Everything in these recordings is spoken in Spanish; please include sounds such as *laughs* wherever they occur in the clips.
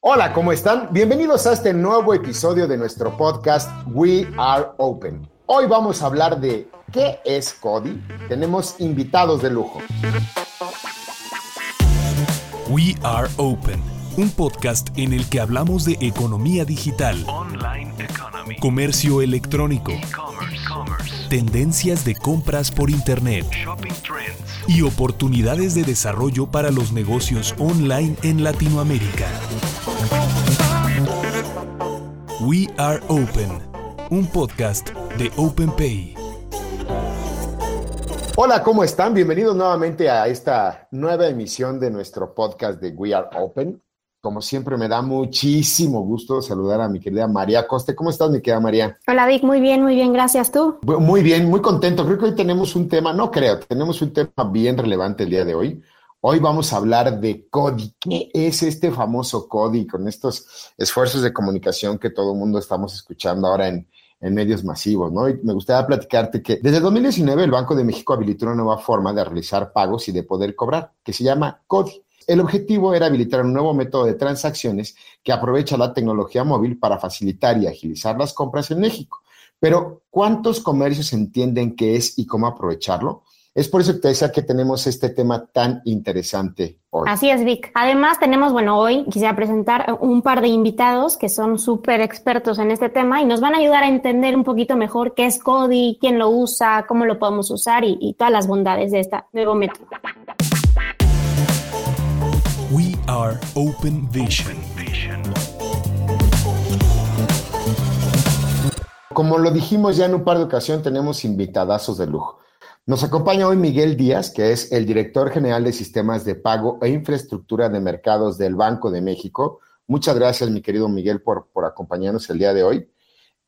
Hola, ¿cómo están? Bienvenidos a este nuevo episodio de nuestro podcast We Are Open. Hoy vamos a hablar de qué es Cody. Tenemos invitados de lujo. We Are Open, un podcast en el que hablamos de economía digital, comercio electrónico, tendencias de compras por Internet y oportunidades de desarrollo para los negocios online en Latinoamérica. We Are Open, un podcast de OpenPay. Hola, ¿cómo están? Bienvenidos nuevamente a esta nueva emisión de nuestro podcast de We Are Open. Como siempre, me da muchísimo gusto saludar a mi querida María Coste. ¿Cómo estás, mi querida María? Hola, Vic. Muy bien, muy bien. Gracias. ¿Tú? Muy bien, muy contento. Creo que hoy tenemos un tema, no creo, tenemos un tema bien relevante el día de hoy. Hoy vamos a hablar de CODI. ¿Qué es este famoso CODI con estos esfuerzos de comunicación que todo el mundo estamos escuchando ahora en, en medios masivos, ¿no? Y me gustaría platicarte que desde 2019 el Banco de México habilitó una nueva forma de realizar pagos y de poder cobrar, que se llama CODI. El objetivo era habilitar un nuevo método de transacciones que aprovecha la tecnología móvil para facilitar y agilizar las compras en México. Pero, ¿cuántos comercios entienden qué es y cómo aprovecharlo? Es por eso que te decía que tenemos este tema tan interesante hoy. Así es, Vic. Además, tenemos, bueno, hoy quisiera presentar un par de invitados que son súper expertos en este tema y nos van a ayudar a entender un poquito mejor qué es CODI, quién lo usa, cómo lo podemos usar y, y todas las bondades de este nuevo método. We are Open Vision. Como lo dijimos ya en un par de ocasiones, tenemos invitadazos de lujo. Nos acompaña hoy Miguel Díaz, que es el director general de sistemas de pago e infraestructura de mercados del Banco de México. Muchas gracias, mi querido Miguel, por, por acompañarnos el día de hoy.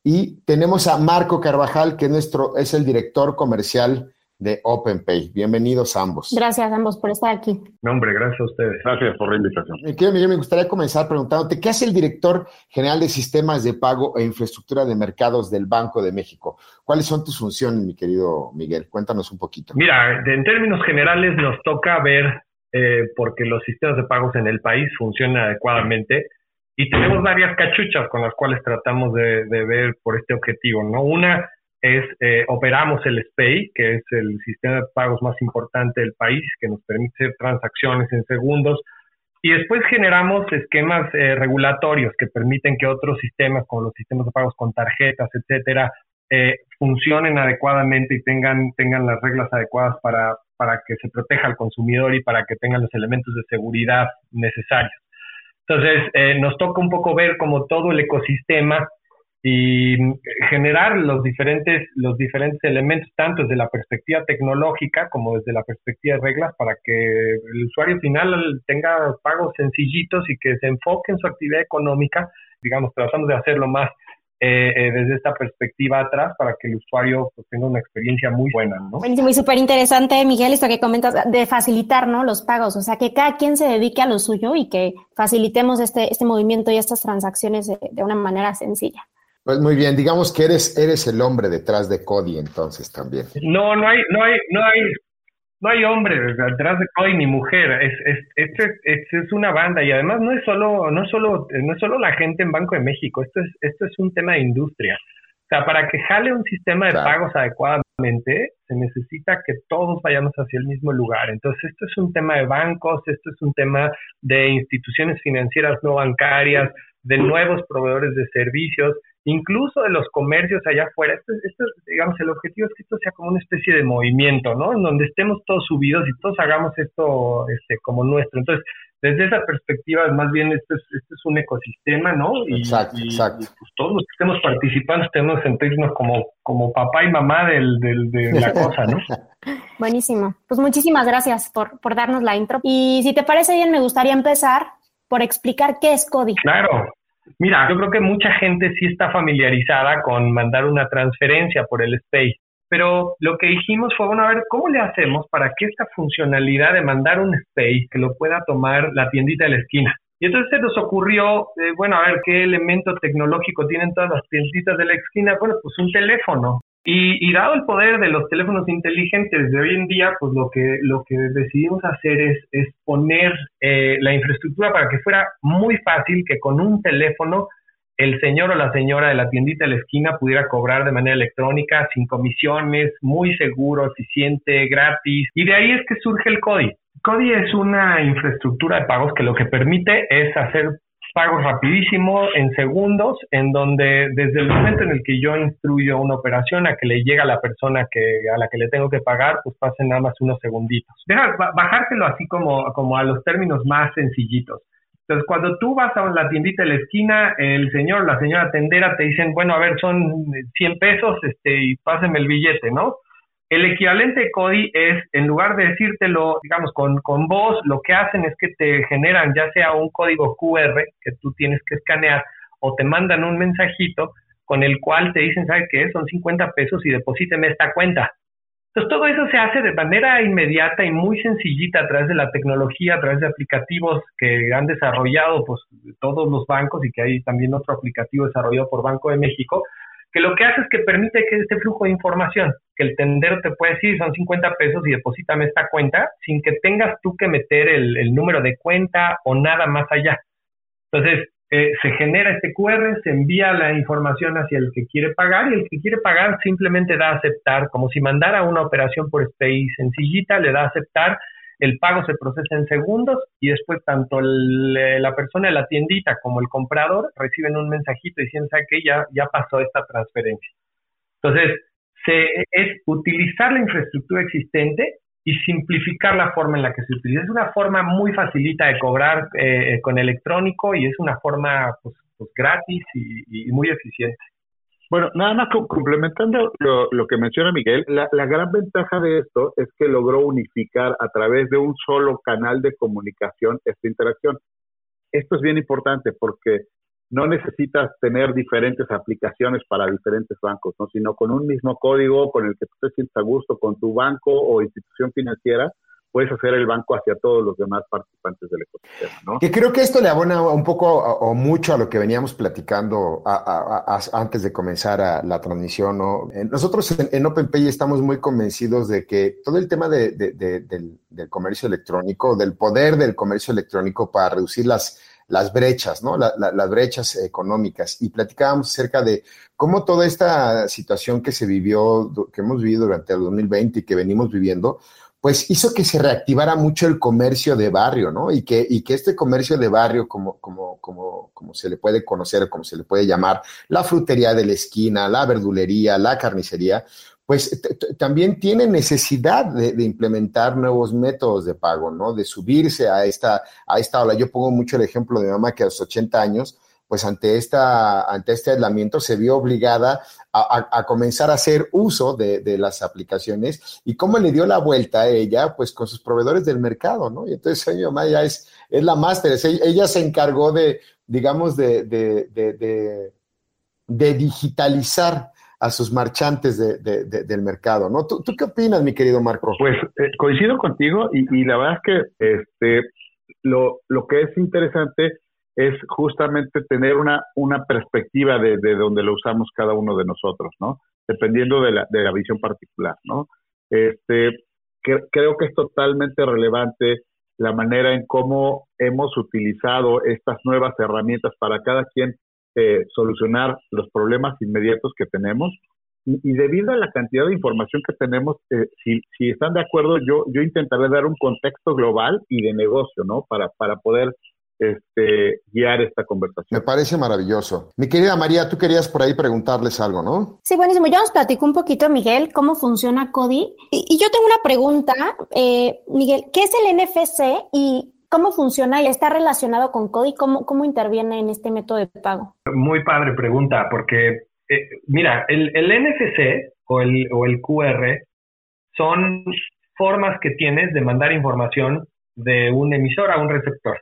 Y tenemos a Marco Carvajal, que es, nuestro, es el director comercial de OpenPay. Bienvenidos ambos. Gracias ambos por estar aquí. No, hombre, gracias a ustedes. Gracias por la invitación. Mi querido Miguel, me gustaría comenzar preguntándote, ¿qué hace el director general de sistemas de pago e infraestructura de mercados del Banco de México? ¿Cuáles son tus funciones, mi querido Miguel? Cuéntanos un poquito. Mira, en términos generales nos toca ver, eh, porque los sistemas de pagos en el país funcionan adecuadamente y tenemos varias cachuchas con las cuales tratamos de, de ver por este objetivo, ¿no? Una es eh, operamos el SPAY, que es el sistema de pagos más importante del país, que nos permite hacer transacciones en segundos. Y después generamos esquemas eh, regulatorios que permiten que otros sistemas, como los sistemas de pagos con tarjetas, etcétera, eh, funcionen adecuadamente y tengan, tengan las reglas adecuadas para, para que se proteja al consumidor y para que tengan los elementos de seguridad necesarios. Entonces, nos toca un poco ver como todo el ecosistema y generar los diferentes, los diferentes elementos, tanto desde la perspectiva tecnológica como desde la perspectiva de reglas, para que el usuario final tenga pagos sencillitos y que se enfoque en su actividad económica. Digamos, tratamos de hacerlo más eh, eh, desde esta perspectiva atrás para que el usuario pues, tenga una experiencia muy buena, ¿no? Buenísimo y súper interesante, Miguel, esto que comentas de facilitar, ¿no? Los pagos, o sea, que cada quien se dedique a lo suyo y que facilitemos este, este movimiento y estas transacciones de una manera sencilla. Pues muy bien, digamos que eres, eres el hombre detrás de Cody entonces también. No, no hay, no hay, no hay, no hay hombre detrás de Cody ni mujer. Es, es, es, es, es una banda y además no es solo, no es solo, no es solo la gente en Banco de México. Esto es, esto es un tema de industria. O sea, para que jale un sistema de claro. pagos adecuadamente, se necesita que todos vayamos hacia el mismo lugar. Entonces, esto es un tema de bancos, esto es un tema de instituciones financieras no bancarias, de nuevos proveedores de servicios, incluso de los comercios allá afuera. Esto, esto, digamos, el objetivo es que esto sea como una especie de movimiento, ¿no? En donde estemos todos subidos y todos hagamos esto este, como nuestro. Entonces, desde esa perspectiva, más bien, esto es, esto es un ecosistema, ¿no? Y, exacto, y, exacto. Y, pues, todos los que estemos participando tenemos que sentirnos como, como papá y mamá del, del, de la cosa, ¿no? *laughs* Buenísimo. Pues muchísimas gracias por, por darnos la intro. Y si te parece bien, me gustaría empezar por explicar qué es CODI. Claro. Mira, yo creo que mucha gente sí está familiarizada con mandar una transferencia por el SPAY, pero lo que dijimos fue, bueno, a ver, ¿cómo le hacemos para que esta funcionalidad de mandar un SPAY que lo pueda tomar la tiendita de la esquina? Y entonces se nos ocurrió, eh, bueno, a ver, ¿qué elemento tecnológico tienen todas las tienditas de la esquina? Bueno, pues un teléfono. Y, dado el poder de los teléfonos inteligentes de hoy en día, pues lo que, lo que decidimos hacer es, es poner eh, la infraestructura para que fuera muy fácil que con un teléfono el señor o la señora de la tiendita de la esquina pudiera cobrar de manera electrónica, sin comisiones, muy seguro, eficiente, gratis. Y de ahí es que surge el CODI. CODI es una infraestructura de pagos que lo que permite es hacer pagos rapidísimos en segundos, en donde desde el momento en el que yo instruyo una operación a que le llega a la persona que, a la que le tengo que pagar, pues pasen nada más unos segunditos. Deja bajártelo así como, como a los términos más sencillitos. Entonces, cuando tú vas a la tiendita de la esquina, el señor, la señora tendera te dicen, bueno, a ver, son 100 pesos, este, y pásenme el billete, ¿no? El equivalente CODI es, en lugar de decírtelo, digamos, con, con voz, lo que hacen es que te generan ya sea un código QR que tú tienes que escanear o te mandan un mensajito con el cual te dicen, ¿sabes qué? Son 50 pesos y deposíteme esta cuenta. Entonces, todo eso se hace de manera inmediata y muy sencillita a través de la tecnología, a través de aplicativos que han desarrollado pues, todos los bancos y que hay también otro aplicativo desarrollado por Banco de México, que lo que hace es que permite que este flujo de información, que el tendero te puede decir son 50 pesos y deposítame esta cuenta, sin que tengas tú que meter el, número de cuenta o nada más allá. Entonces, eh, se genera este QR, se envía la información hacia el que quiere pagar y el que quiere pagar simplemente da aceptar, como si mandara una operación por SPI sencillita, le da aceptar, el pago se procesa en segundos y después tanto la persona de la tiendita como el comprador reciben un mensajito diciendo que ya, ya pasó esta transferencia. Entonces, se, es utilizar la infraestructura existente y simplificar la forma en la que se utiliza. Es una forma muy facilita de cobrar eh, con electrónico y es una forma pues, pues gratis y, muy eficiente. Bueno, nada más complementando lo, que menciona Miguel, la, la, gran ventaja de esto es que logró unificar a través de un solo canal de comunicación esta interacción. Esto es bien importante porque no necesitas tener diferentes aplicaciones para diferentes bancos, ¿no? sino con un mismo código con el que tú te sientas a gusto con tu banco o institución financiera, puedes hacer el banco hacia todos los demás participantes del ecosistema. ¿no? Que creo que esto le abona un poco o mucho a lo que veníamos platicando antes de comenzar la transmisión. ¿no? Eh, nosotros en, OpenPay estamos muy convencidos de que todo el tema del, del comercio electrónico, del poder del comercio electrónico para reducir las brechas, ¿no? las brechas económicas. Y platicábamos acerca de cómo toda esta situación que se vivió, que hemos vivido durante el 2020 y que venimos viviendo, pues hizo que se reactivara mucho el comercio de barrio, ¿no? Y que, y que este comercio de barrio, como, como, como, como se le puede conocer, como se le puede llamar, la frutería de la esquina, la verdulería, la carnicería, pues también tiene necesidad de, implementar nuevos métodos de pago, ¿no? De subirse a esta, a esta ola. Yo pongo mucho el ejemplo de mi mamá que a los 80 años, pues ante, esta, ante este aislamiento se vio obligada a, comenzar a hacer uso de, las aplicaciones y cómo le dio la vuelta a ella, pues con sus proveedores del mercado, ¿no? Y entonces mi mamá ya es, es la máster, ella se encargó de, digamos, de, de, de, de digitalizar a sus marchantes de, del mercado, ¿no? ¿Tú, qué opinas, mi querido Marco? Pues eh, coincido contigo y, la verdad es que este, lo, lo que es interesante es justamente tener una, una perspectiva de, de donde lo usamos cada uno de nosotros, ¿no? Dependiendo de la, de la visión particular, ¿no? Este, creo que es totalmente relevante la manera en cómo hemos utilizado estas nuevas herramientas para cada quien eh, solucionar los problemas inmediatos que tenemos. Y, debido a la cantidad de información que tenemos, eh, si, si, están de acuerdo, yo, yo intentaré dar un contexto global y de negocio, ¿no? Para, para poder este, guiar esta conversación. Me parece maravilloso. Mi querida María, tú querías por ahí preguntarles algo, ¿no? Sí, buenísimo. Yo os platico un poquito, Miguel, cómo funciona CODI. Y, yo tengo una pregunta, eh, Miguel, ¿qué es el NFC y ¿Cómo funciona y está relacionado con CODI? ¿Cómo, ¿Cómo interviene en este método de pago? Muy padre pregunta, porque eh, mira, el, el NFC o el, o el QR son formas que tienes de mandar información de un emisor a un receptor.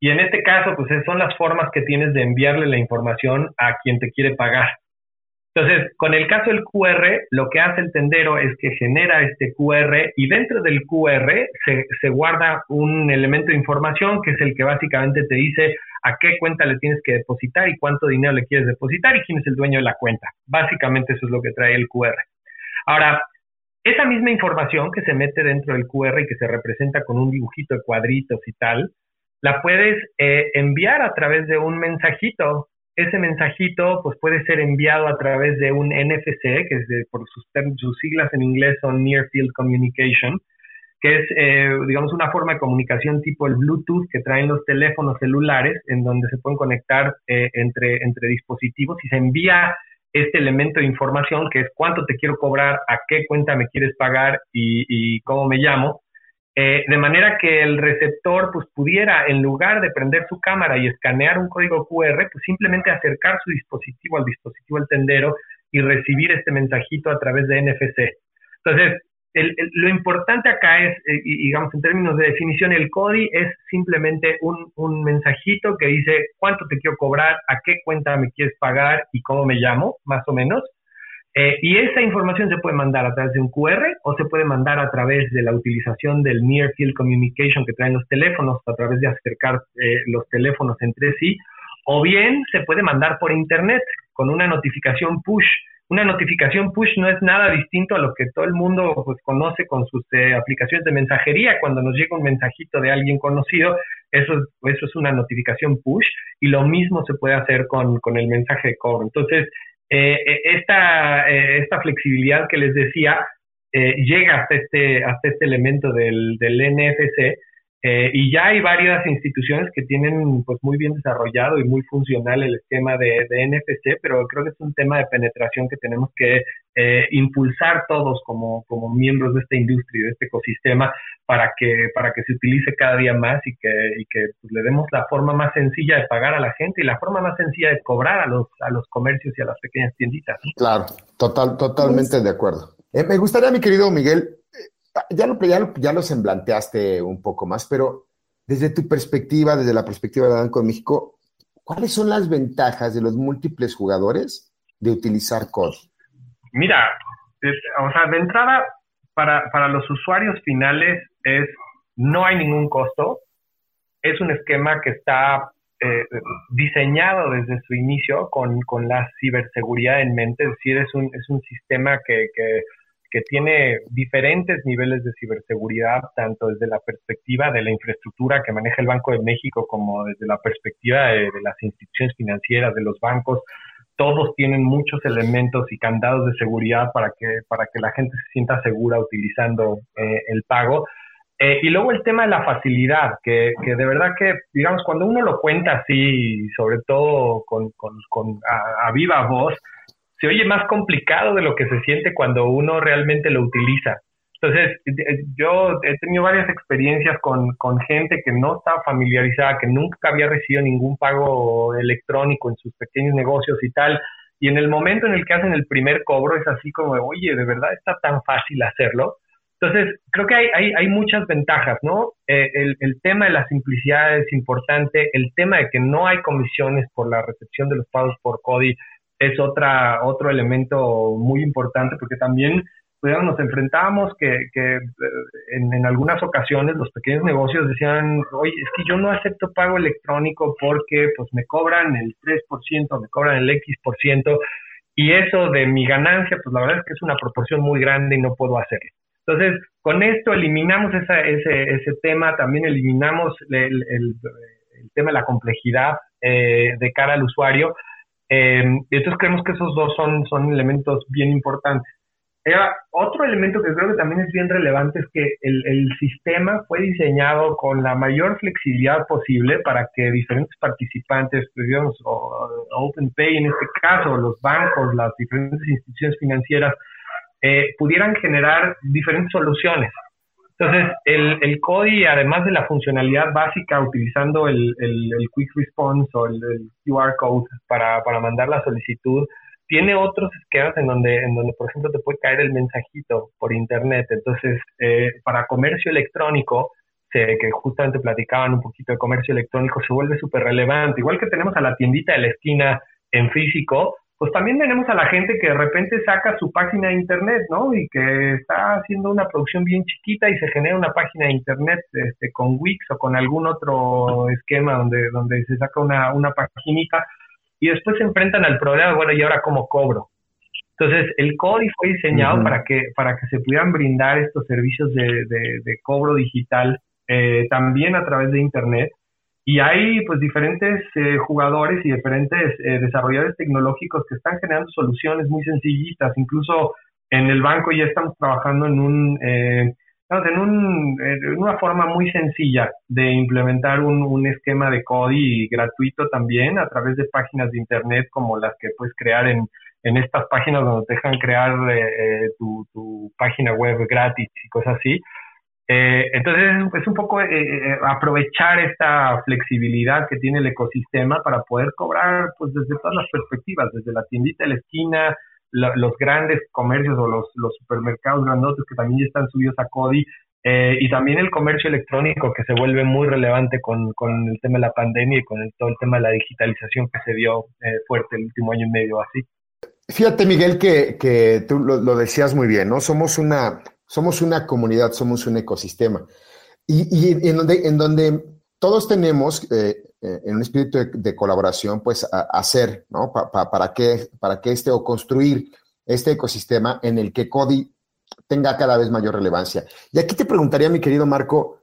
Y en este caso, pues son las formas que tienes de enviarle la información a quien te quiere pagar. Entonces, con el caso del QR, lo que hace el tendero es que genera este QR y dentro del QR se, se, guarda un elemento de información que es el que básicamente te dice a qué cuenta le tienes que depositar y cuánto dinero le quieres depositar y quién es el dueño de la cuenta. Básicamente eso es lo que trae el QR. Ahora, esa misma información que se mete dentro del QR y que se representa con un dibujito de cuadritos y tal, la puedes eh, enviar a través de un mensajito. Ese mensajito pues puede ser enviado a través de un NFC, que es por sus, sus siglas en inglés son Near Field Communication, que es, eh, digamos, una forma de comunicación tipo el Bluetooth que traen los teléfonos celulares, en donde se pueden conectar eh, entre, entre dispositivos y se envía este elemento de información que es cuánto te quiero cobrar, a qué cuenta me quieres pagar y, cómo me llamo, eh, de manera que el receptor pues pudiera, en lugar de prender su cámara y escanear un código QR, pues simplemente acercar su dispositivo al dispositivo del tendero y recibir este mensajito a través de NFC. Entonces, lo importante acá es, eh, digamos, en términos de definición, el CODI es simplemente un, un, mensajito que dice cuánto te quiero cobrar, a qué cuenta me quieres pagar y cómo me llamo, más o menos. Eh, y esa información se puede mandar a través de un QR o se puede mandar a través de la utilización del Near Field Communication que traen los teléfonos, a través de acercar eh, los teléfonos entre sí, o bien se puede mandar por Internet con una notificación push una notificación push no es nada distinto a lo que todo el mundo pues, conoce con sus eh, aplicaciones de mensajería. Cuando nos llega un mensajito de alguien conocido, eso, eso es una notificación push y lo mismo se puede hacer con, el mensaje de cobro. Entonces, eh, eh, esta, esta flexibilidad que les decía llega hasta este, hasta este elemento del, del NFC eh, y ya hay varias instituciones que tienen pues muy bien desarrollado y muy funcional el esquema de, NFC, pero creo que es un tema de penetración que tenemos que eh, impulsar todos como, como miembros de esta industria, de este ecosistema, para que, para que se utilice cada día más y que, y que pues, le demos la forma más sencilla de pagar a la gente y la forma más sencilla de cobrar a los, a los comercios y a las pequeñas tienditas. Claro, total, totalmente de acuerdo. Eh, me gustaría, mi querido Miguel, ya lo, ya, ya lo semblanteaste un poco más, pero desde tu perspectiva, desde la perspectiva de Banco de México, ¿cuáles son las ventajas de los múltiples jugadores de utilizar COD? Mira, o sea, de entrada, para, para los usuarios finales es, no hay ningún costo, es un esquema que está eh, diseñado desde su inicio con, con, la ciberseguridad en mente, es decir, es un, es un sistema que, que que tiene diferentes niveles de ciberseguridad, tanto desde la perspectiva de la infraestructura que maneja el Banco de México como desde la perspectiva de, las instituciones financieras, de los bancos. Todos tienen muchos elementos y candados de seguridad para que, para que la gente se sienta segura utilizando eh, el pago. Eh, y luego el tema de la facilidad, que, que, de verdad que, digamos, cuando uno lo cuenta así, sobre todo con, con, con a viva voz, se oye más complicado de lo que se siente cuando uno realmente lo utiliza. Entonces, yo he tenido varias experiencias con, con gente que no estaba familiarizada, que nunca había recibido ningún pago electrónico en sus pequeños negocios y tal. Y en el momento en el que hacen el primer cobro es así como, oye, de verdad está tan fácil hacerlo. Entonces, creo que hay, hay, hay muchas ventajas, ¿no? Eh, el, el, tema de la simplicidad es importante, el tema de que no hay comisiones por la recepción de los pagos por CODI es otra, otro elemento muy importante porque también pues, nos enfrentábamos que, que eh, en, en, algunas ocasiones los pequeños negocios decían, oye, es que yo no acepto pago electrónico porque pues me cobran el 3%, me cobran el X%, y eso de mi ganancia, pues la verdad es que es una proporción muy grande y no puedo hacerlo. Entonces, con esto eliminamos esa, ese, ese tema, también eliminamos el, el, el tema de la complejidad eh, de cara al usuario, eh, y entonces creemos que esos dos son, son elementos bien importantes. otro elemento que creo que también es bien relevante es que el, el, sistema fue diseñado con la mayor flexibilidad posible para que diferentes participantes, pues, digamos, OpenPay en este caso, los bancos, las diferentes instituciones financieras, eh, pudieran generar diferentes soluciones. Entonces, el, el CODI, además de la funcionalidad básica utilizando el, el, Quick Response o el, QR Code para, para, mandar la solicitud, tiene otros esquemas en donde, en donde, por ejemplo, te puede caer el mensajito por Internet. Entonces, eh, para comercio electrónico, que justamente platicaban un poquito de comercio electrónico, se vuelve súper relevante. Igual que tenemos a la tiendita de la esquina en físico, pues también tenemos a la gente que de repente saca su página de internet, ¿no? Y que está haciendo una producción bien chiquita y se genera una página de internet este, con Wix o con algún otro esquema donde, donde se saca una, una paginita y después se enfrentan al problema, bueno, ¿y ahora cómo cobro? Entonces, el código fue diseñado para, que, para que se pudieran brindar estos servicios de, de, cobro digital eh, también a través de Internet y hay pues diferentes eh, jugadores y diferentes eh, desarrolladores tecnológicos que están generando soluciones muy sencillitas. Incluso en el banco ya estamos trabajando en un eh, en, un, una forma muy sencilla de implementar un, un esquema de CODI gratuito también a través de páginas de internet como las que puedes crear en, en estas páginas donde te dejan crear tu, tu página web gratis y cosas así. Eh, entonces es un poco eh, eh, aprovechar esta flexibilidad que tiene el ecosistema para poder cobrar pues desde todas las perspectivas, desde la tiendita de la esquina, los grandes comercios o los, supermercados grandotes que también ya están subidos a CODI y también el comercio electrónico que se vuelve muy relevante con, con el tema de la pandemia y con todo el tema de la digitalización que se dio fuerte el último año y medio así. Fíjate, Miguel, que, que tú lo, decías muy bien, ¿no? Somos una, somos una comunidad, somos un ecosistema. Y, en, donde, todos tenemos, eh, eh, en un espíritu de, colaboración, pues hacer, ¿no? para, que, para que este o construir este ecosistema en el que Cody tenga cada vez mayor relevancia. Y aquí te preguntaría, mi querido Marco,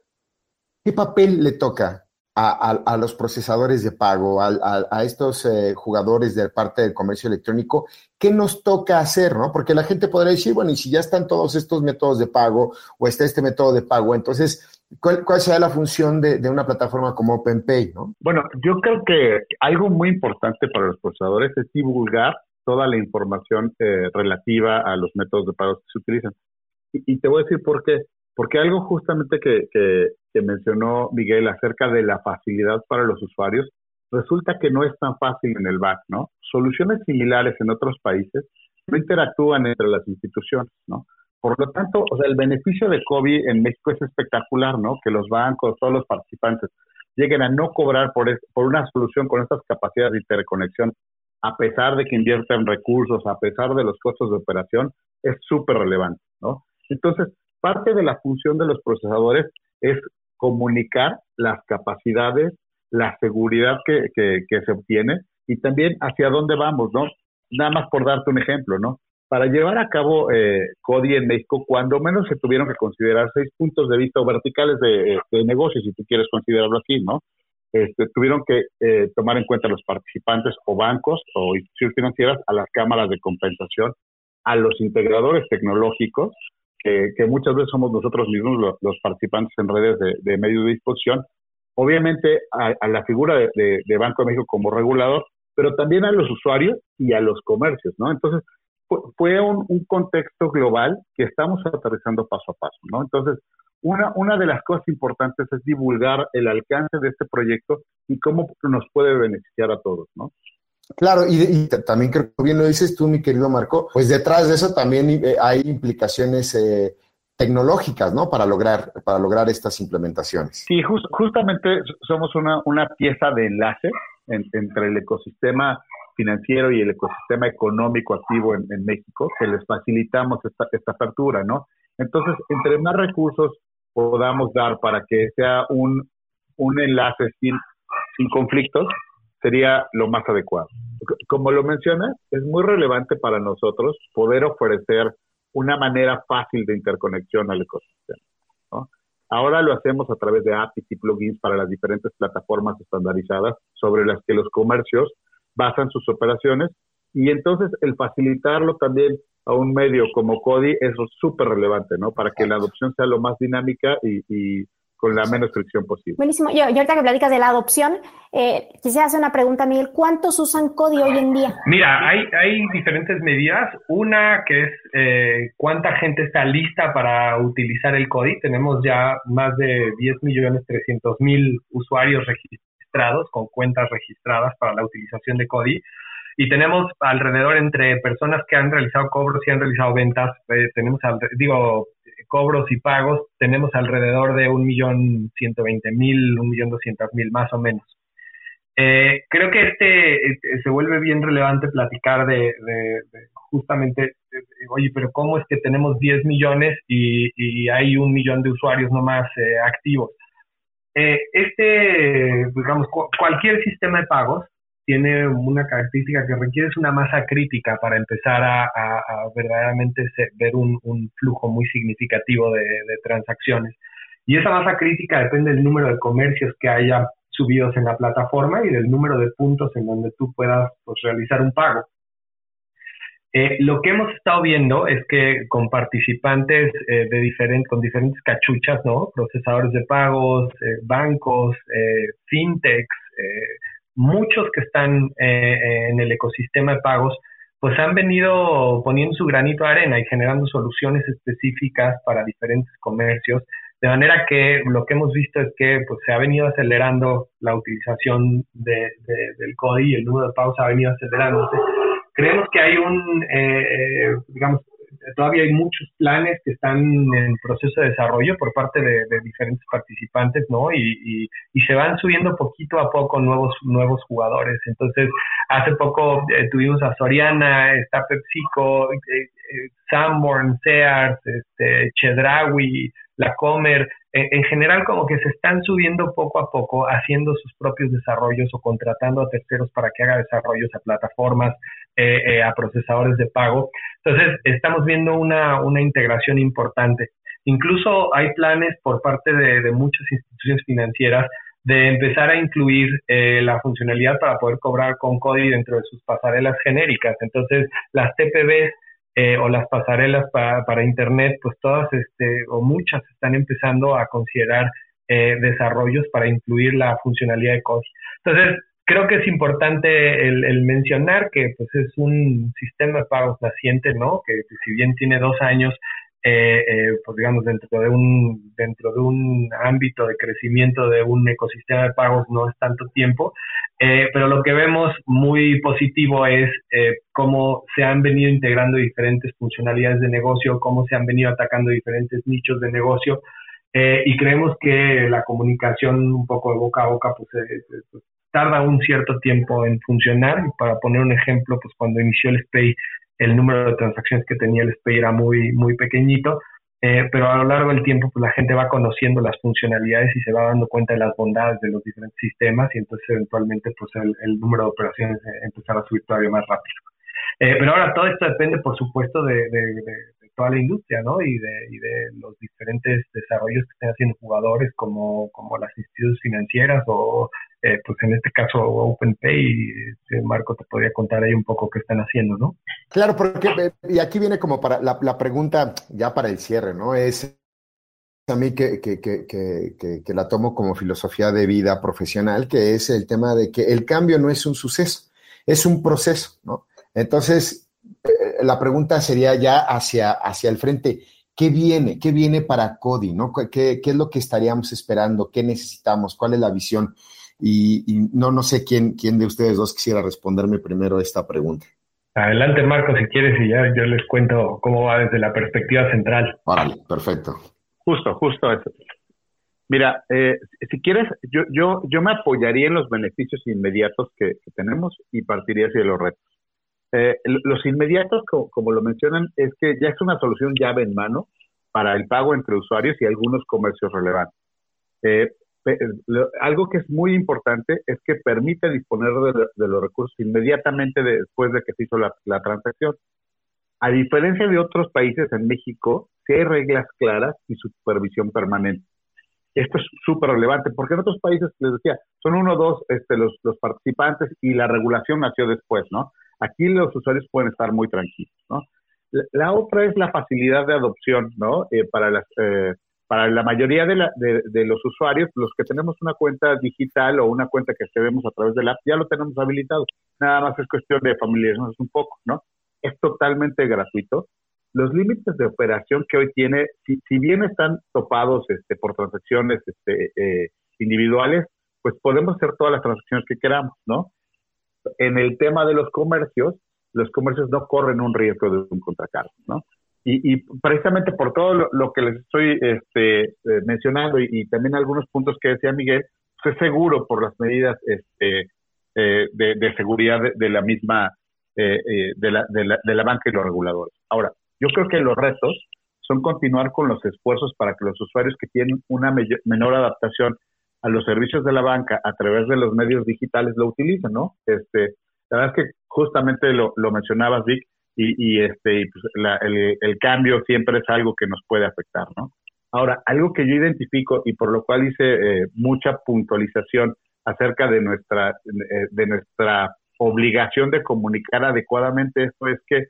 ¿qué papel le toca a, los procesadores de pago, a, estos eh, jugadores de parte del comercio electrónico, ¿qué nos toca hacer? ¿no? Porque la gente podría decir, bueno, y si ya están todos estos métodos de pago o está este método de pago, entonces, ¿cuál, cuál será la función de, una plataforma como OpenPay? ¿no? Bueno, yo creo que algo muy importante para los procesadores es divulgar toda la información eh, relativa a los métodos de pago que se utilizan. Y, y, te voy a decir por qué. Porque algo justamente que, que, mencionó Miguel acerca de la facilidad para los usuarios, resulta que no es tan fácil en el back, ¿no? Soluciones similares en otros países no interactúan entre las instituciones, ¿no? Por lo tanto, o sea, el beneficio de COVID en México es espectacular, ¿no? Que los bancos, todos los participantes lleguen a no cobrar por, por una solución con estas capacidades de interconexión, a pesar de que invierten recursos, a pesar de los costos de operación, es súper relevante, ¿no? Entonces, Parte de la función de los procesadores es comunicar las capacidades, la seguridad que, se obtiene y también hacia dónde vamos, ¿no? Nada más por darte un ejemplo, ¿no? Para llevar a cabo eh, CODI en México, cuando menos se tuvieron que considerar seis puntos de vista verticales de, negocio, si tú quieres considerarlo así, ¿no? Este, tuvieron que eh, tomar en cuenta los participantes o bancos o instituciones financieras, a las cámaras de compensación, a los integradores tecnológicos, que, muchas veces somos nosotros mismos los, participantes en redes de, de medios de disposición, obviamente a, la figura de, Banco de México como regulador, pero también a los usuarios y a los comercios, ¿no? Entonces, fue un, contexto global que estamos aterrizando paso a paso, ¿no? Entonces, una, una de las cosas importantes es divulgar el alcance de este proyecto y cómo nos puede beneficiar a todos, ¿no? Claro, y, también creo que bien lo dices tú, mi querido Marco, pues detrás de eso también eh, hay implicaciones eh, tecnológicas, ¿no? Para lograr, para lograr estas implementaciones. Sí, justamente somos una, una pieza de enlace entre el ecosistema financiero y el ecosistema económico activo en, México, que les facilitamos esta, esta apertura, ¿no? Entonces, entre más recursos podamos dar para que sea un, un enlace sin, sin conflictos, sería lo más adecuado. Como lo mencionas, es muy relevante para nosotros poder ofrecer una manera fácil de interconexión al ecosistema. Ahora lo hacemos a través de APIs y plugins para las diferentes plataformas estandarizadas sobre las que los comercios basan sus operaciones y entonces el facilitarlo también a un medio como Cody es súper relevante, ¿no? Para que la adopción sea lo más dinámica y con la menos fricción posible. Buenísimo. Yo, ahorita que platicas de la adopción, eh, quisiera hacer una pregunta, Miguel. ¿Cuántos usan CODI hoy en día? Mira, hay, hay diferentes medidas. Una que es eh, cuánta gente está lista para utilizar el CODI. Tenemos ya más de 10 millones 300 mil usuarios registrados con cuentas registradas para la utilización de CODI. Y tenemos alrededor entre personas que han realizado cobros y han realizado ventas, eh, tenemos, digo, cobros y pagos, tenemos alrededor de un millón ciento veinte mil, un millón doscientos mil más o menos. Eh, creo que este, este, se vuelve bien relevante platicar de, justamente, oye, pero ¿cómo es que tenemos 10 millones y, hay un millón de usuarios nomás eh, activos? Eh, este, digamos, cualquier sistema de pagos tiene una característica que requiere una masa crítica para empezar a, verdaderamente ver un, flujo muy significativo de, transacciones. Y esa masa crítica depende del número de comercios que haya subidos en la plataforma y del número de puntos en donde tú puedas pues, realizar un pago. Eh, lo que hemos estado viendo es que con participantes eh, de diferentes, con diferentes cachuchas, ¿no? Procesadores de pagos, eh, bancos, fintechs, muchos que están eh, en el ecosistema de pagos, pues han venido poniendo su granito de arena y generando soluciones específicas para diferentes comercios, de manera que lo que hemos visto es que pues, se ha venido acelerando la utilización de, del CODI y el número de pagos ha venido acelerándose. Creemos que hay un, eh, eh, digamos, todavía hay muchos planes que están en proceso de desarrollo por parte de, diferentes participantes, ¿no? Y, se van subiendo poquito a poco nuevos nuevos jugadores. Entonces, hace poco eh, tuvimos a Soriana, está PepsiCo, eh, eh, Sanborn, Sears, este, Chedraui, La Comer, en, general como que se están subiendo poco a poco, haciendo sus propios desarrollos o contratando a terceros para que haga desarrollos a plataformas, a procesadores de pago. Entonces, estamos viendo una, una integración importante. Incluso hay planes por parte de, muchas instituciones financieras de empezar a incluir eh, la funcionalidad para poder cobrar con CODI dentro de sus pasarelas genéricas. Entonces, las TPBs eh, o las pasarelas para, Internet, pues todas este, o muchas están empezando a considerar eh, desarrollos para incluir la funcionalidad de CODI. Entonces, creo que es importante el, mencionar que pues es un sistema de pagos naciente, ¿no? Que, si bien tiene dos años, eh, eh, pues digamos dentro de un dentro de un ámbito de crecimiento de un ecosistema de pagos no es tanto tiempo, eh, pero lo que vemos muy positivo es cómo se han venido integrando diferentes funcionalidades de negocio, cómo se han venido atacando diferentes nichos de negocio. y creemos que la comunicación un poco de boca a boca pues, pues tarda un cierto tiempo en funcionar. Para poner un ejemplo, pues cuando inició el SPAY, el número de transacciones que tenía el SPAY era muy, muy pequeñito. Eh, pero a lo largo del tiempo, pues la gente va conociendo las funcionalidades y se va dando cuenta de las bondades de los diferentes sistemas y entonces eventualmente pues el, número de operaciones eh, empezará a subir todavía más rápido. Eh, pero ahora todo esto depende, por supuesto, de, toda la industria, ¿no? Y de, y de los diferentes desarrollos que estén haciendo jugadores como, como las instituciones financieras o eh, pues en este caso OpenPay, este, Marco te podría contar ahí un poco qué están haciendo, ¿no? Claro, porque, eh, y aquí viene como para la, la pregunta ya para el cierre, ¿no? Es a mí que, que, que, que, la tomo como filosofía de vida profesional, que es el tema de que el cambio no es un suceso, es un proceso, ¿no? Entonces, eh, la pregunta sería ya hacia, hacia el frente, ¿qué viene? ¿Qué viene para Cody? ¿no? ¿Qué, ¿Qué, es lo que estaríamos esperando? ¿Qué necesitamos? ¿Cuál es la visión? Y, no, no sé quién, quién de ustedes dos quisiera responderme primero esta pregunta. Adelante, Marco, si quieres, y ya yo les cuento cómo va desde la perspectiva central. Vale, perfecto. Justo, justo eso. Mira, eh, si quieres, yo, yo, yo me apoyaría en los beneficios inmediatos que, tenemos y partiría hacia los retos. Eh, los inmediatos, como, lo mencionan, es que ya es una solución llave en mano para el pago entre usuarios y algunos comercios relevantes. Eh, algo que es muy importante es que permite disponer de, los recursos inmediatamente después de que se hizo la, transacción. A diferencia de otros países en México, sí hay reglas claras y supervisión permanente. Esto es súper relevante, porque en otros países, les decía, son uno o dos este, los, los, participantes y la regulación nació después, ¿no? Aquí los usuarios pueden estar muy tranquilos, ¿no? La, otra es la facilidad de adopción, ¿no? Eh, para las, eh, para la mayoría de, la, de, los usuarios, los que tenemos una cuenta digital o una cuenta que accedemos a través de la app, ya lo tenemos habilitado. Nada más es cuestión de familiarizarnos un poco, ¿no? Es totalmente gratuito. Los límites de operación que hoy tiene, si, si bien están topados este, por transacciones este, eh, individuales, pues podemos hacer todas las transacciones que queramos, ¿no? En el tema de los comercios, los comercios no corren un riesgo de un contracargo, ¿no? Y, precisamente por todo lo, que les estoy este, eh, mencionando y, también algunos puntos que decía Miguel, es seguro por las medidas este, eh, de, seguridad de, la misma, eh, eh, de, la, de, la, de la banca y los reguladores. Ahora, yo creo que los retos son continuar con los esfuerzos para que los usuarios que tienen una menor adaptación a los servicios de la banca a través de los medios digitales lo utilicen, ¿no? Este, la verdad es que justamente lo, lo mencionabas, Vic, y, y este, pues el, el, cambio siempre es algo que nos puede afectar, ¿no? Ahora, algo que yo identifico y por lo cual hice eh, mucha puntualización acerca de nuestra, eh, de nuestra obligación de comunicar adecuadamente esto es que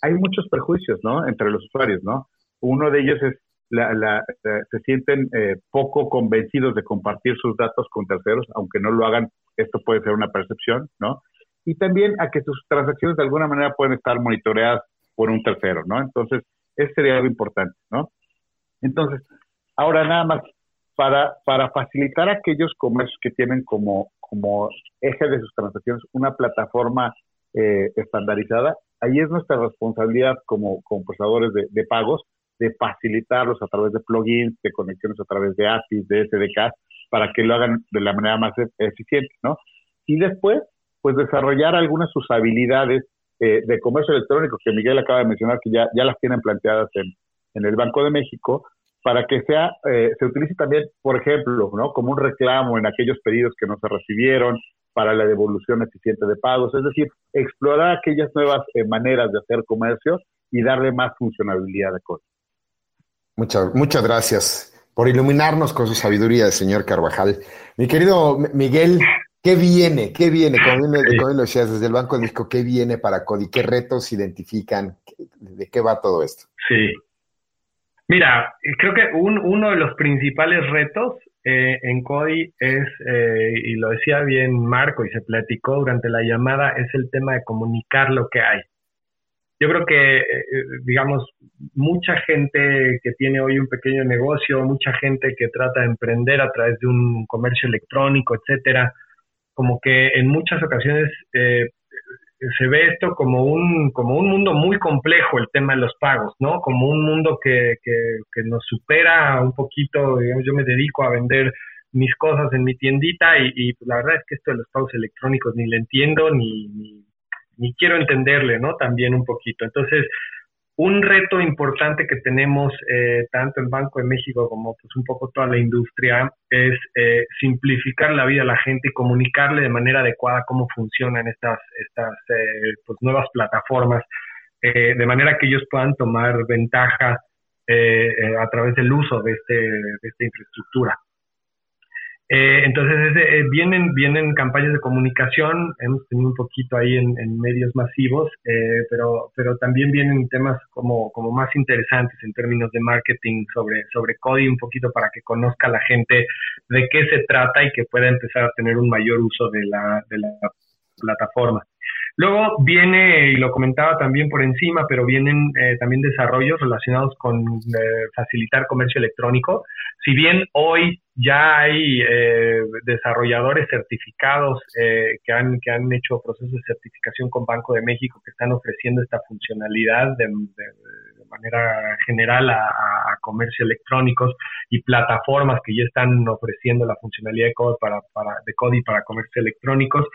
hay muchos perjuicios, ¿no? Entre los usuarios, ¿no? Uno de ellos es la, la, se sienten eh, poco convencidos de compartir sus datos con terceros, aunque no lo hagan, esto puede ser una percepción, ¿no? Y también a que sus transacciones de alguna manera pueden estar monitoreadas por un tercero, ¿no? Entonces, ese sería algo importante, ¿no? Entonces, ahora nada más, para, para facilitar a aquellos comercios que tienen como, como eje de sus transacciones una plataforma eh, estandarizada, ahí es nuestra responsabilidad como, como procesadores de, pagos de facilitarlos a través de plugins, de conexiones a través de APIs, de SDK, para que lo hagan de la manera más eficiente, ¿no? Y después, pues desarrollar algunas sus habilidades eh, de comercio electrónico que Miguel acaba de mencionar, que ya, ya las tienen planteadas en, en el Banco de México, para que sea, eh, se utilice también, por ejemplo, ¿no? como un reclamo en aquellos pedidos que no se recibieron, para la devolución eficiente de pagos, es decir, explorar aquellas nuevas eh, maneras de hacer comercio y darle más funcionalidad de cosas. Muchas, muchas gracias por iluminarnos con su sabiduría, señor Carvajal. Mi querido Miguel, ¿qué viene? ¿Qué viene? Como bien, lo decías desde el Banco de México, ¿qué viene para CODI? ¿Qué retos identifican? ¿De qué va todo esto? Sí. Mira, creo que un, uno de los principales retos eh, en CODI es, eh, y lo decía bien Marco y se platicó durante la llamada, es el tema de comunicar lo que hay. Yo creo que, eh, digamos, mucha gente que tiene hoy un pequeño negocio, mucha gente que trata de emprender a través de un comercio electrónico, etcétera, como que en muchas ocasiones se ve esto como un, como un mundo muy complejo, el tema de los pagos, ¿no? Como un mundo que, que, nos supera un poquito, digamos, yo me dedico a vender mis cosas en mi tiendita y, y pues, la verdad es que esto de los pagos electrónicos ni le entiendo ni, ni, ni quiero entenderle, ¿no? También un poquito. Entonces, un reto importante que tenemos eh, tanto en Banco de México como pues un poco toda la industria es eh, simplificar la vida a la gente y comunicarle de manera adecuada cómo funcionan estas, estas eh, pues nuevas plataformas, de manera que ellos puedan tomar ventaja a través del uso de, este, de esta infraestructura. Eh, entonces, eh, vienen, vienen campañas de comunicación, hemos tenido un poquito ahí en, medios masivos, eh, pero, pero también vienen temas como, como más interesantes en términos de marketing sobre, sobre CODI, un poquito para que conozca la gente de qué se trata y que pueda empezar a tener un mayor uso de la, de la plataforma. Luego viene, y lo comentaba también por encima, pero vienen eh, también desarrollos relacionados con eh, facilitar comercio electrónico. Si bien hoy ya hay eh, desarrolladores certificados que, han, que han hecho procesos de certificación con Banco de México que están ofreciendo esta funcionalidad de, manera general a, a, comercio electrónicos y plataformas que ya están ofreciendo la funcionalidad de CODI para, para, de CODI para comercio electrónicos,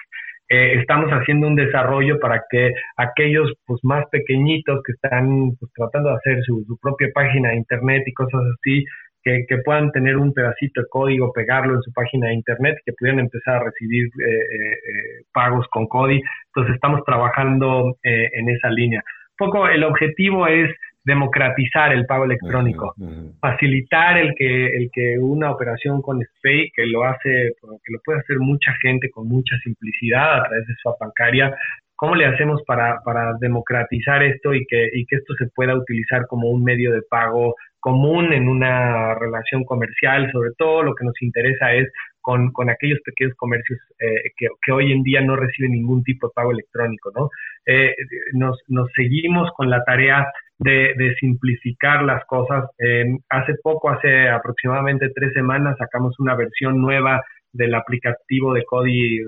eh, estamos haciendo un desarrollo para que aquellos pues más pequeñitos que están pues, tratando de hacer su, propia página de internet y cosas así, que, puedan tener un pedacito de código, pegarlo en su página de internet, que pudieran empezar a recibir eh, eh, pagos con CODI. Entonces estamos trabajando en esa línea. Un poco el objetivo es democratizar el pago electrónico, facilitar el que, el que una operación con SPAY, que lo hace, que lo puede hacer mucha gente con mucha simplicidad a través de su bancaria, ¿cómo le hacemos para, para democratizar esto y que, y que esto se pueda utilizar como un medio de pago común en una relación comercial? Sobre todo lo que nos interesa es con, con aquellos pequeños comercios eh, que, que, hoy en día no reciben ningún tipo de pago electrónico, ¿no? Eh, nos, nos seguimos con la tarea de, simplificar las cosas. hace poco, hace aproximadamente tres semanas, sacamos una versión nueva del aplicativo de CODI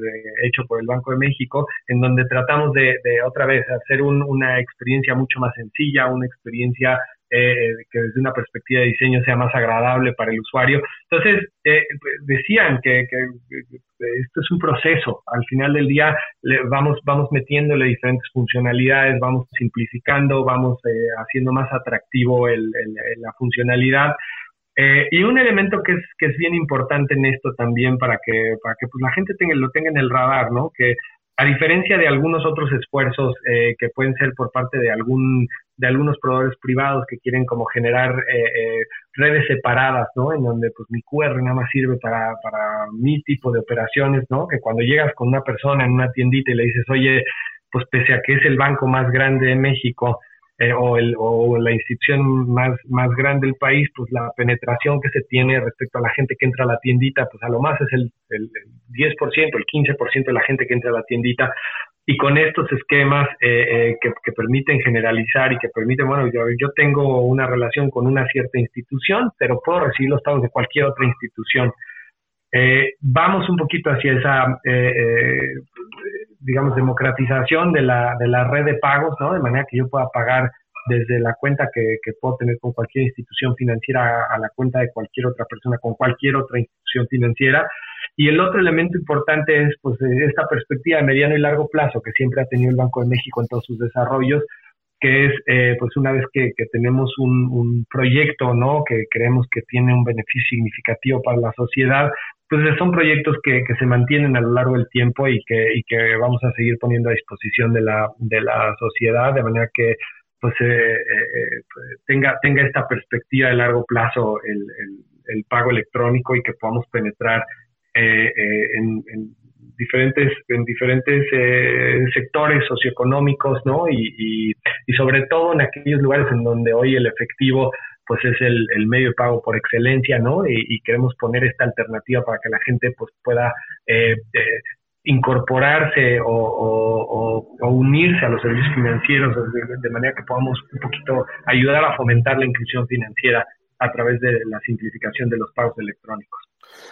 hecho por el Banco de México, en donde tratamos de, otra vez hacer una experiencia mucho más sencilla, una experiencia eh, que desde una perspectiva de diseño sea más agradable para el usuario. Entonces, eh, decían que, esto es un proceso. Al final del día le vamos, vamos metiéndole diferentes funcionalidades, vamos simplificando, vamos eh, haciendo más atractivo la funcionalidad. y un elemento que es, que es bien importante en esto también para que, para que pues, la gente tenga, lo tenga en el radar, ¿no? Que a diferencia de algunos otros esfuerzos que pueden ser por parte de algún de algunos proveedores privados que quieren como generar eh, eh, redes separadas, ¿no? En donde pues mi QR nada más sirve para, para mi tipo de operaciones, ¿no? Que cuando llegas con una persona en una tiendita y le dices, oye, pues pese a que es el banco más grande de México, eh, o, el, o la institución más, más grande del país, pues la penetración que se tiene respecto a la gente que entra a la tiendita, pues a lo más es el, el, 10%, el 15% de la gente que entra a la tiendita. Y con estos esquemas eh, eh, que, permiten generalizar y que permiten, bueno, yo, yo tengo una relación con una cierta institución, pero puedo recibir los pagos de cualquier otra institución. Eh, vamos un poquito hacia esa, eh, eh, digamos, democratización de la, de la red de pagos, ¿no? De manera que yo pueda pagar desde la cuenta que, que puedo tener con cualquier institución financiera a, la cuenta de cualquier otra persona con cualquier otra institución financiera. Y el otro elemento importante es pues esta perspectiva de mediano y largo plazo que siempre ha tenido el Banco de México en todos sus desarrollos, que es eh, pues una vez que, que tenemos un, proyecto no que creemos que tiene un beneficio significativo para la sociedad pues son proyectos que, que se mantienen a lo largo del tiempo y que, y que vamos a seguir poniendo a disposición de la, de la sociedad de manera que pues eh, eh, tenga tenga esta perspectiva de largo plazo el, el pago electrónico y que podamos penetrar eh, en, en diferentes, en diferentes eh, sectores socioeconómicos, ¿no? Y, y, sobre todo en aquellos lugares en donde hoy el efectivo pues es el, el medio de pago por excelencia, ¿no? Y, queremos poner esta alternativa para que la gente pues pueda eh, eh, incorporarse o, o, unirse a los servicios financieros de, manera que podamos un poquito ayudar a fomentar la inclusión financiera a través de la simplificación de los pagos electrónicos.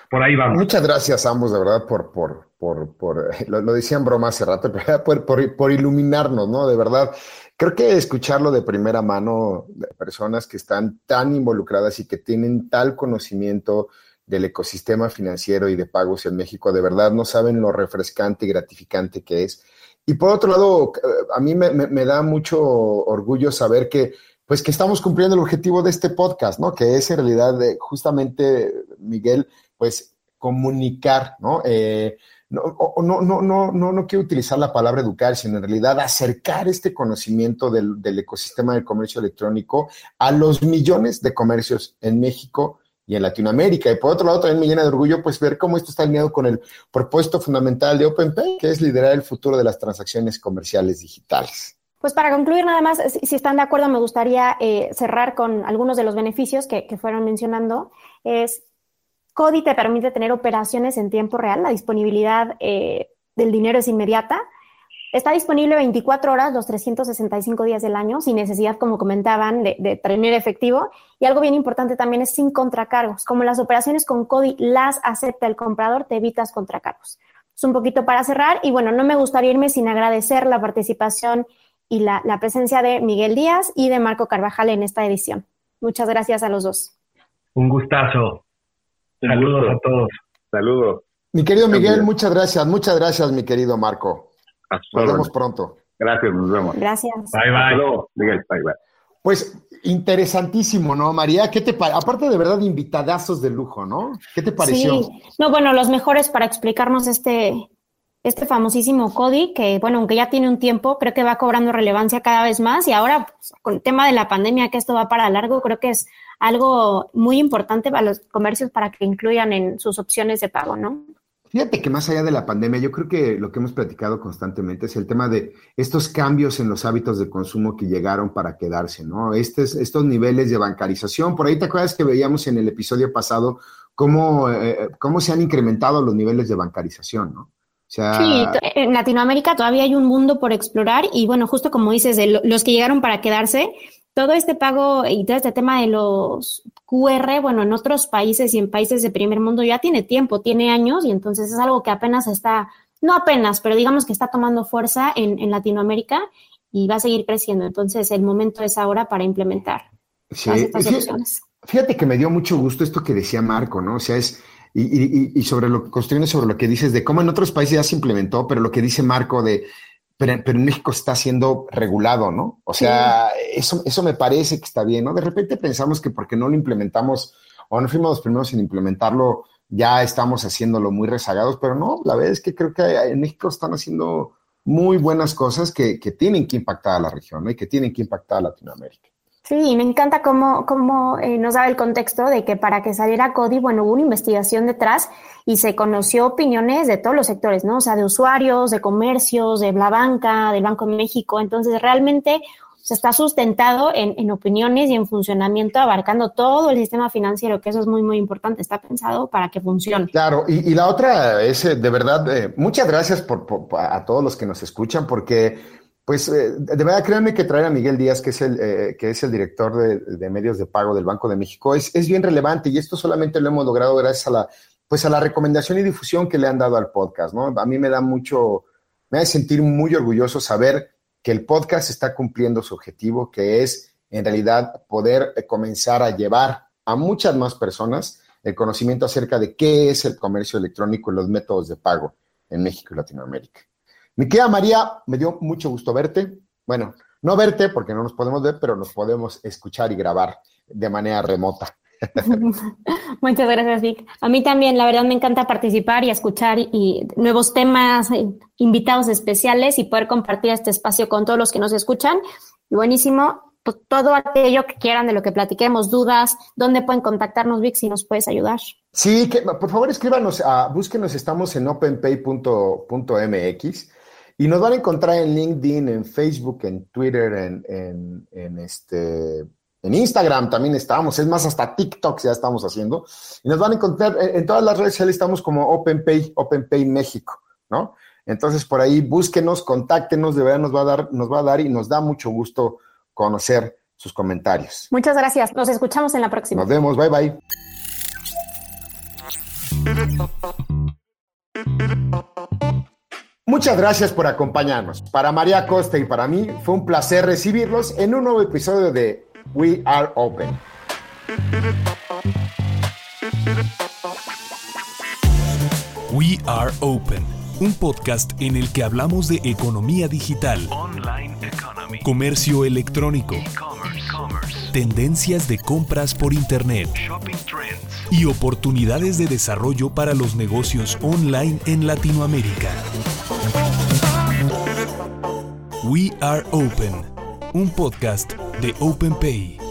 Por ahí vamos. Muchas gracias a ambos, de verdad, por, por, por, por *laughs* lo, decían broma hace rato, *laughs* pero por, por, iluminarnos, ¿no? De verdad, creo que escucharlo de primera mano de personas que están tan involucradas y que tienen tal conocimiento del ecosistema financiero y de pagos en México, de verdad no saben lo refrescante y gratificante que es. Y por otro lado, a mí me da mucho orgullo saber que pues que estamos cumpliendo el objetivo de este podcast, ¿no? Que es en realidad justamente, Miguel, pues comunicar, ¿no? Eh, no, no, no, no, no, no quiero utilizar la palabra educar, sino en realidad acercar este conocimiento del, del ecosistema del comercio electrónico a los millones de comercios en México y en Latinoamérica. Y por otro lado, también me llena de orgullo pues ver cómo esto está alineado con el propósito fundamental de OpenPay, que es liderar el futuro de las transacciones comerciales digitales. Pues para concluir, nada más, si están de acuerdo, me gustaría eh, cerrar con algunos de los beneficios que, que, fueron mencionando. Es, CODI te permite tener operaciones en tiempo real, la disponibilidad eh, del dinero es inmediata. Está disponible 24 horas los 365 días del año, sin necesidad, como comentaban, de, tener efectivo. Y algo bien importante también es sin contracargos. Como las operaciones con CODI las acepta el comprador, te evitas contracargos. Es un poquito para cerrar. Y bueno, no me gustaría irme sin agradecer la participación y la, la, presencia de Miguel Díaz y de Marco Carvajal en esta edición. Muchas gracias a los dos. Un gustazo. Saludos a todos. Saludos. Mi querido Miguel, muchas gracias. Muchas gracias, mi querido Marco. Hasta nos vemos pronto. Gracias, nos vemos. Gracias. Bye, bye. Miguel, bye, bye. Pues interesantísimo, ¿no, María? ¿Qué te Aparte de verdad, invitadazos de lujo, ¿no? ¿Qué te pareció? Sí, no, bueno, los mejores para explicarnos este, este famosísimo CODI, que bueno, aunque ya tiene un tiempo, creo que va cobrando relevancia cada vez más y ahora pues, con el tema de la pandemia, que esto va para largo, creo que es algo muy importante para los comercios para que incluyan en sus opciones de pago, ¿no? Fíjate que más allá de la pandemia, yo creo que lo que hemos platicado constantemente es el tema de estos cambios en los hábitos de consumo que llegaron para quedarse, ¿no? Estos, estos niveles de bancarización, por ahí te acuerdas que veíamos en el episodio pasado cómo, eh, cómo se han incrementado los niveles de bancarización, ¿no? Sí, en Latinoamérica todavía hay un mundo por explorar y bueno, justo como dices, de los que llegaron para quedarse, todo este pago y todo este tema de los QR, bueno, en otros países y en países de primer mundo ya tiene tiempo, tiene años y entonces es algo que apenas está, no apenas, pero digamos que está tomando fuerza en, en Latinoamérica y va a seguir creciendo. Entonces el momento es ahora para implementar. sí. estas opciones. Fíjate que me dio mucho gusto esto que decía Marco, ¿no? O sea, es, y, sobre lo construyendo sobre lo que dices de cómo en otros países ya se implementó, pero lo que dice Marco de, pero, en México está siendo regulado, ¿no? O sea, eso, eso me parece que está bien, ¿no? De repente pensamos que porque no lo implementamos o no fuimos los primeros en implementarlo, ya estamos haciéndolo muy rezagados, pero no, la verdad es que creo que en México están haciendo muy buenas cosas que, que tienen que impactar a la región ¿no? y que tienen que impactar a Latinoamérica. Sí, me encanta cómo, cómo eh, nos da el contexto de que para que saliera CODI, bueno, hubo una investigación detrás y se conoció opiniones de todos los sectores, ¿no? O sea, de usuarios, de comercios, de la banca, del Banco de México. Entonces, realmente se está sustentado en, en, opiniones y en funcionamiento, abarcando todo el sistema financiero, que eso es muy, muy importante. Está pensado para que funcione. Claro, y, y la otra es, eh, de verdad, eh, muchas gracias por, a todos los que nos escuchan, porque pues eh, de verdad, créanme que traer a Miguel Díaz, que es el, eh, que es el director de, medios de pago del Banco de México, es, es, bien relevante y esto solamente lo hemos logrado gracias a la, pues a la recomendación y difusión que le han dado al podcast, ¿no? A mí me da mucho, me hace sentir muy orgulloso saber que el podcast está cumpliendo su objetivo, que es en realidad poder eh, comenzar a llevar a muchas más personas el conocimiento acerca de qué es el comercio electrónico y los métodos de pago en México y Latinoamérica. Mi querida María, me dio mucho gusto verte. Bueno, no verte porque no nos podemos ver, pero nos podemos escuchar y grabar de manera remota. *laughs* Muchas gracias, Vic. A mí también, la verdad, me encanta participar y escuchar y nuevos temas, eh, invitados especiales y poder compartir este espacio con todos los que nos escuchan. Y buenísimo, pues, todo aquello que quieran de lo que platiquemos, dudas, dónde pueden contactarnos, Vic, si nos puedes ayudar. Sí, que, por favor escríbanos, a, búsquenos, estamos en openpay.mx y nos van a encontrar en LinkedIn, en Facebook, en Twitter, en, en, este, en Instagram también estamos. Es más, hasta TikTok ya estamos haciendo. Y nos van a encontrar en, todas las redes sociales, estamos como OpenPay, OpenPay México, ¿no? Entonces, por ahí búsquenos, contáctenos, de verdad nos va a dar, nos va a dar y nos da mucho gusto conocer sus comentarios. Muchas gracias. Nos escuchamos en la próxima. Nos vemos. Bye bye. *laughs* Muchas gracias por acompañarnos. Para María Costa y para mí fue un placer recibirlos en un nuevo episodio de We Are Open. We Are Open, un podcast en el que hablamos de economía digital, comercio electrónico, tendencias de compras por Internet y oportunidades de desarrollo para los negocios online en Latinoamérica. We Are Open, un podcast de OpenPay.